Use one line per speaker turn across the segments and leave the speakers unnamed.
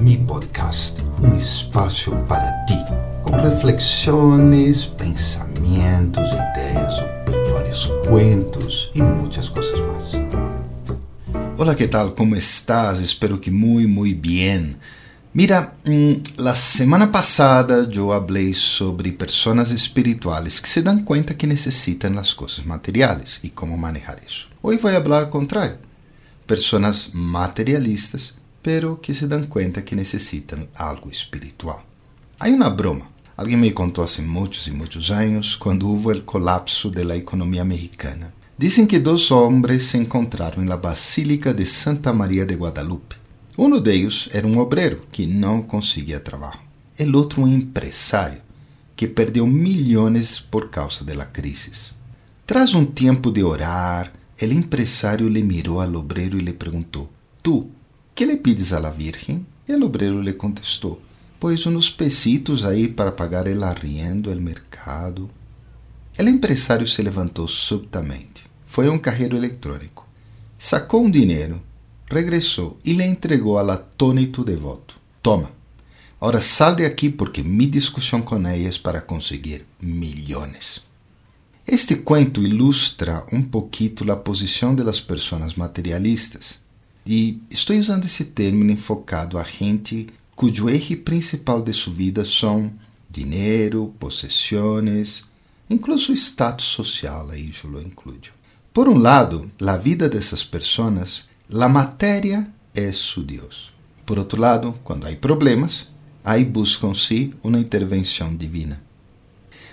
mi podcast, um espaço para ti, com reflexões, pensamentos, ideias, opiniões, cuentos e muitas coisas mais. Olá, que tal? Como estás? Espero que muito, muito bem. Mira, la semana passada eu falei sobre pessoas espirituais que se dão conta que necessitam as coisas materiais e como manejar isso. Hoje vou falar ao contrário. Pessoas materialistas, pero que se dão conta que necessitam algo espiritual. Há uma broma. Alguém me contou há muitos e muitos anos, quando houve o colapso da economia mexicana. Dizem que dois homens se encontraram na Basílica de Santa Maria de Guadalupe. Um deles era um obreiro que não conseguia trabalho. O outro um empresário que perdeu milhões por causa da crise. Tras um tempo de orar, o empresário lhe mirou ao obreiro e lhe perguntou: Tu, que lhe pides à Virgem? E o obreiro lhe contestou: Pois uns pesitos aí para pagar el arriendo, el mercado. O empresário se levantou subitamente. Foi a um carreiro eletrônico. Sacou um dinheiro regressou e lhe entregou al atónito devoto. Toma, agora sal de aqui porque mi discussão com é para conseguir milhões. Este cuento ilustra um pouquito a posição das pessoas materialistas e estou usando esse termo enfocado a gente cujo eje principal de sua vida são dinheiro, possessões, incluso status social, aí eu lo incluo. Por um lado, a vida dessas pessoas La matéria é su Deus. Por outro lado, quando há problemas, aí buscam-se uma intervenção divina.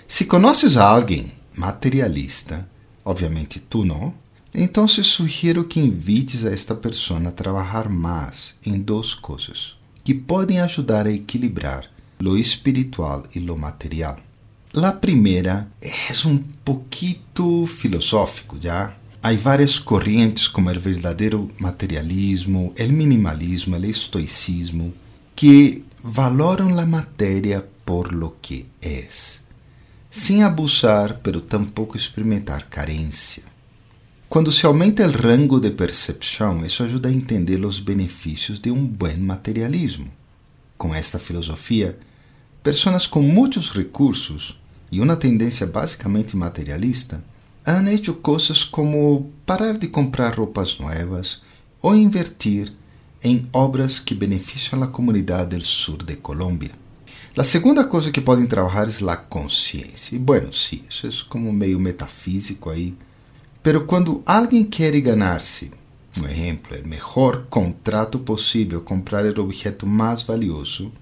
Se conheces a alguém materialista, obviamente tu não, então sugiro que invites a esta pessoa a trabalhar mais em duas coisas que podem ajudar a equilibrar lo espiritual e lo material. La primeira é um pouquito filosófico, já Há várias correntes, como o verdadeiro materialismo, o minimalismo, o estoicismo, que valoram a matéria por lo que é, sem abusar, pero tampouco experimentar carência. Quando se aumenta o rango de percepção, isso ajuda a entender os benefícios de um bom materialismo. Com esta filosofia, pessoas com muitos recursos e uma tendência basicamente materialista han hecho coisas como parar de comprar roupas novas ou invertir em obras que beneficiam a comunidade do sul de Colômbia. A segunda coisa que podem trabalhar é a consciência. E bueno, sí, isso é como meio metafísico aí. Pero quando alguém quer ganhar-se, um exemplo, o melhor contrato possível, comprar o objeto mais valioso,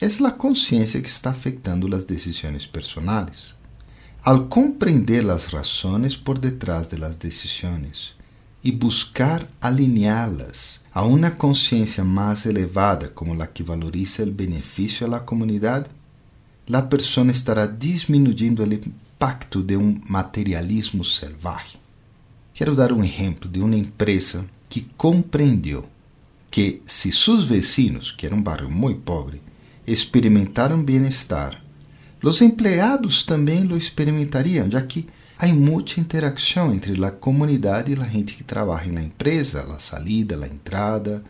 é a consciência que está afetando as decisões personais. Al comprender las razones por detrás de las decisiones y buscar alinearlas a una conciencia más elevada como la que valoriza el beneficio a la comunidad, la persona estará disminuyendo el impacto de un materialismo salvaje. Quero dar um exemplo de uma empresa que compreendeu que se seus vecinos, que era um bairro muito pobre, experimentaram bem-estar Os empregados também lo experimentarían, já que há muita interação entre a comunidade e a gente que trabalha na empresa, a salida, a entrada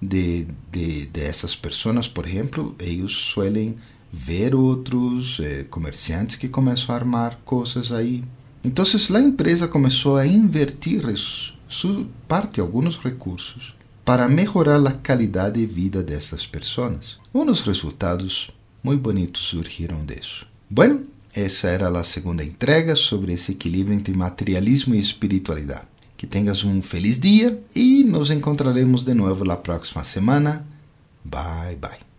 de, de, de pessoas, por exemplo, eles suelen ver outros eh, comerciantes que começam a armar coisas aí. Então, a empresa começou a invertir parte, alguns recursos, para melhorar a qualidade de vida dessas pessoas. Dos resultados muy bonitos surgiram disso. Bueno, essa era a segunda entrega sobre esse equilíbrio entre materialismo e espiritualidade. Que tenhas um feliz dia e nos encontraremos de novo na próxima semana. Bye bye.